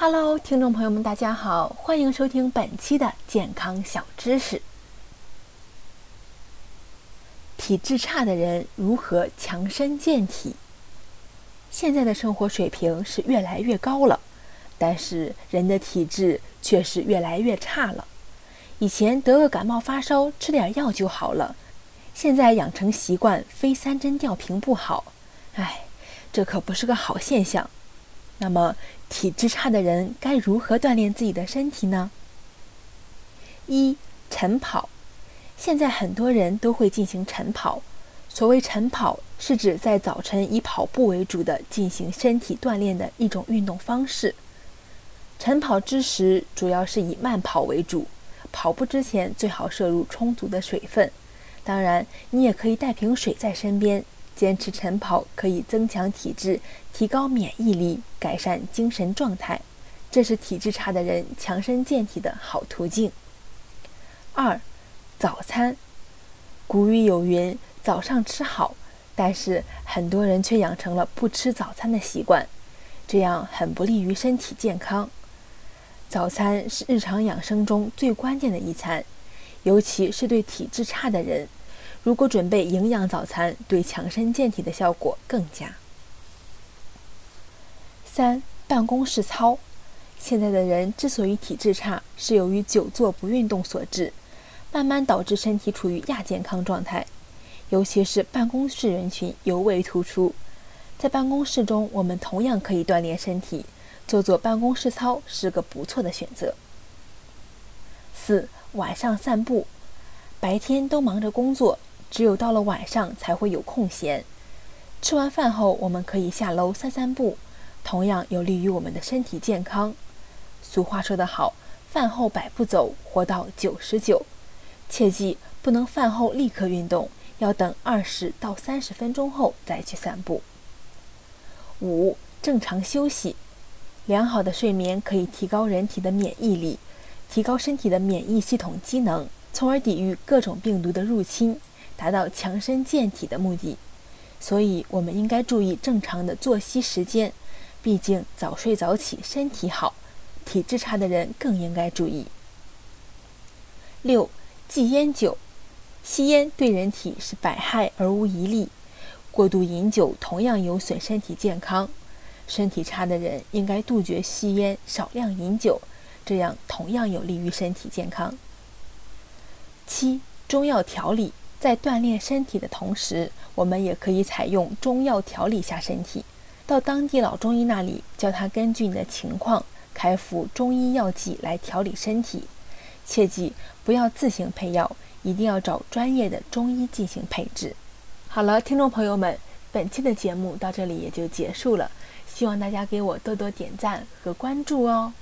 Hello，听众朋友们，大家好，欢迎收听本期的健康小知识。体质差的人如何强身健体？现在的生活水平是越来越高了，但是人的体质却是越来越差了。以前得个感冒发烧，吃点药就好了，现在养成习惯，非三针吊瓶不好。哎，这可不是个好现象。那么，体质差的人该如何锻炼自己的身体呢？一晨跑，现在很多人都会进行晨跑。所谓晨跑，是指在早晨以跑步为主的进行身体锻炼的一种运动方式。晨跑之时，主要是以慢跑为主。跑步之前最好摄入充足的水分。当然，你也可以带瓶水在身边。坚持晨跑可以增强体质，提高免疫力，改善精神状态，这是体质差的人强身健体的好途径。二，早餐。古语有云：“早上吃好”，但是很多人却养成了不吃早餐的习惯，这样很不利于身体健康。早餐是日常养生中最关键的一餐，尤其是对体质差的人。如果准备营养早餐，对强身健体的效果更佳。三、办公室操。现在的人之所以体质差，是由于久坐不运动所致，慢慢导致身体处于亚健康状态。尤其是办公室人群尤为突出。在办公室中，我们同样可以锻炼身体，做做办公室操是个不错的选择。四、晚上散步。白天都忙着工作。只有到了晚上才会有空闲。吃完饭后，我们可以下楼散散步，同样有利于我们的身体健康。俗话说得好，“饭后百步走，活到九十九。”切记不能饭后立刻运动，要等二十到三十分钟后再去散步。五、正常休息。良好的睡眠可以提高人体的免疫力，提高身体的免疫系统机能，从而抵御各种病毒的入侵。达到强身健体的目的，所以我们应该注意正常的作息时间。毕竟早睡早起身体好，体质差的人更应该注意。六、忌烟酒，吸烟对人体是百害而无一利，过度饮酒同样有损身体健康。身体差的人应该杜绝吸烟，少量饮酒，这样同样有利于身体健康。七、中药调理。在锻炼身体的同时，我们也可以采用中药调理下身体。到当地老中医那里，叫他根据你的情况开服中医药剂来调理身体。切记不要自行配药，一定要找专业的中医进行配置。好了，听众朋友们，本期的节目到这里也就结束了，希望大家给我多多点赞和关注哦。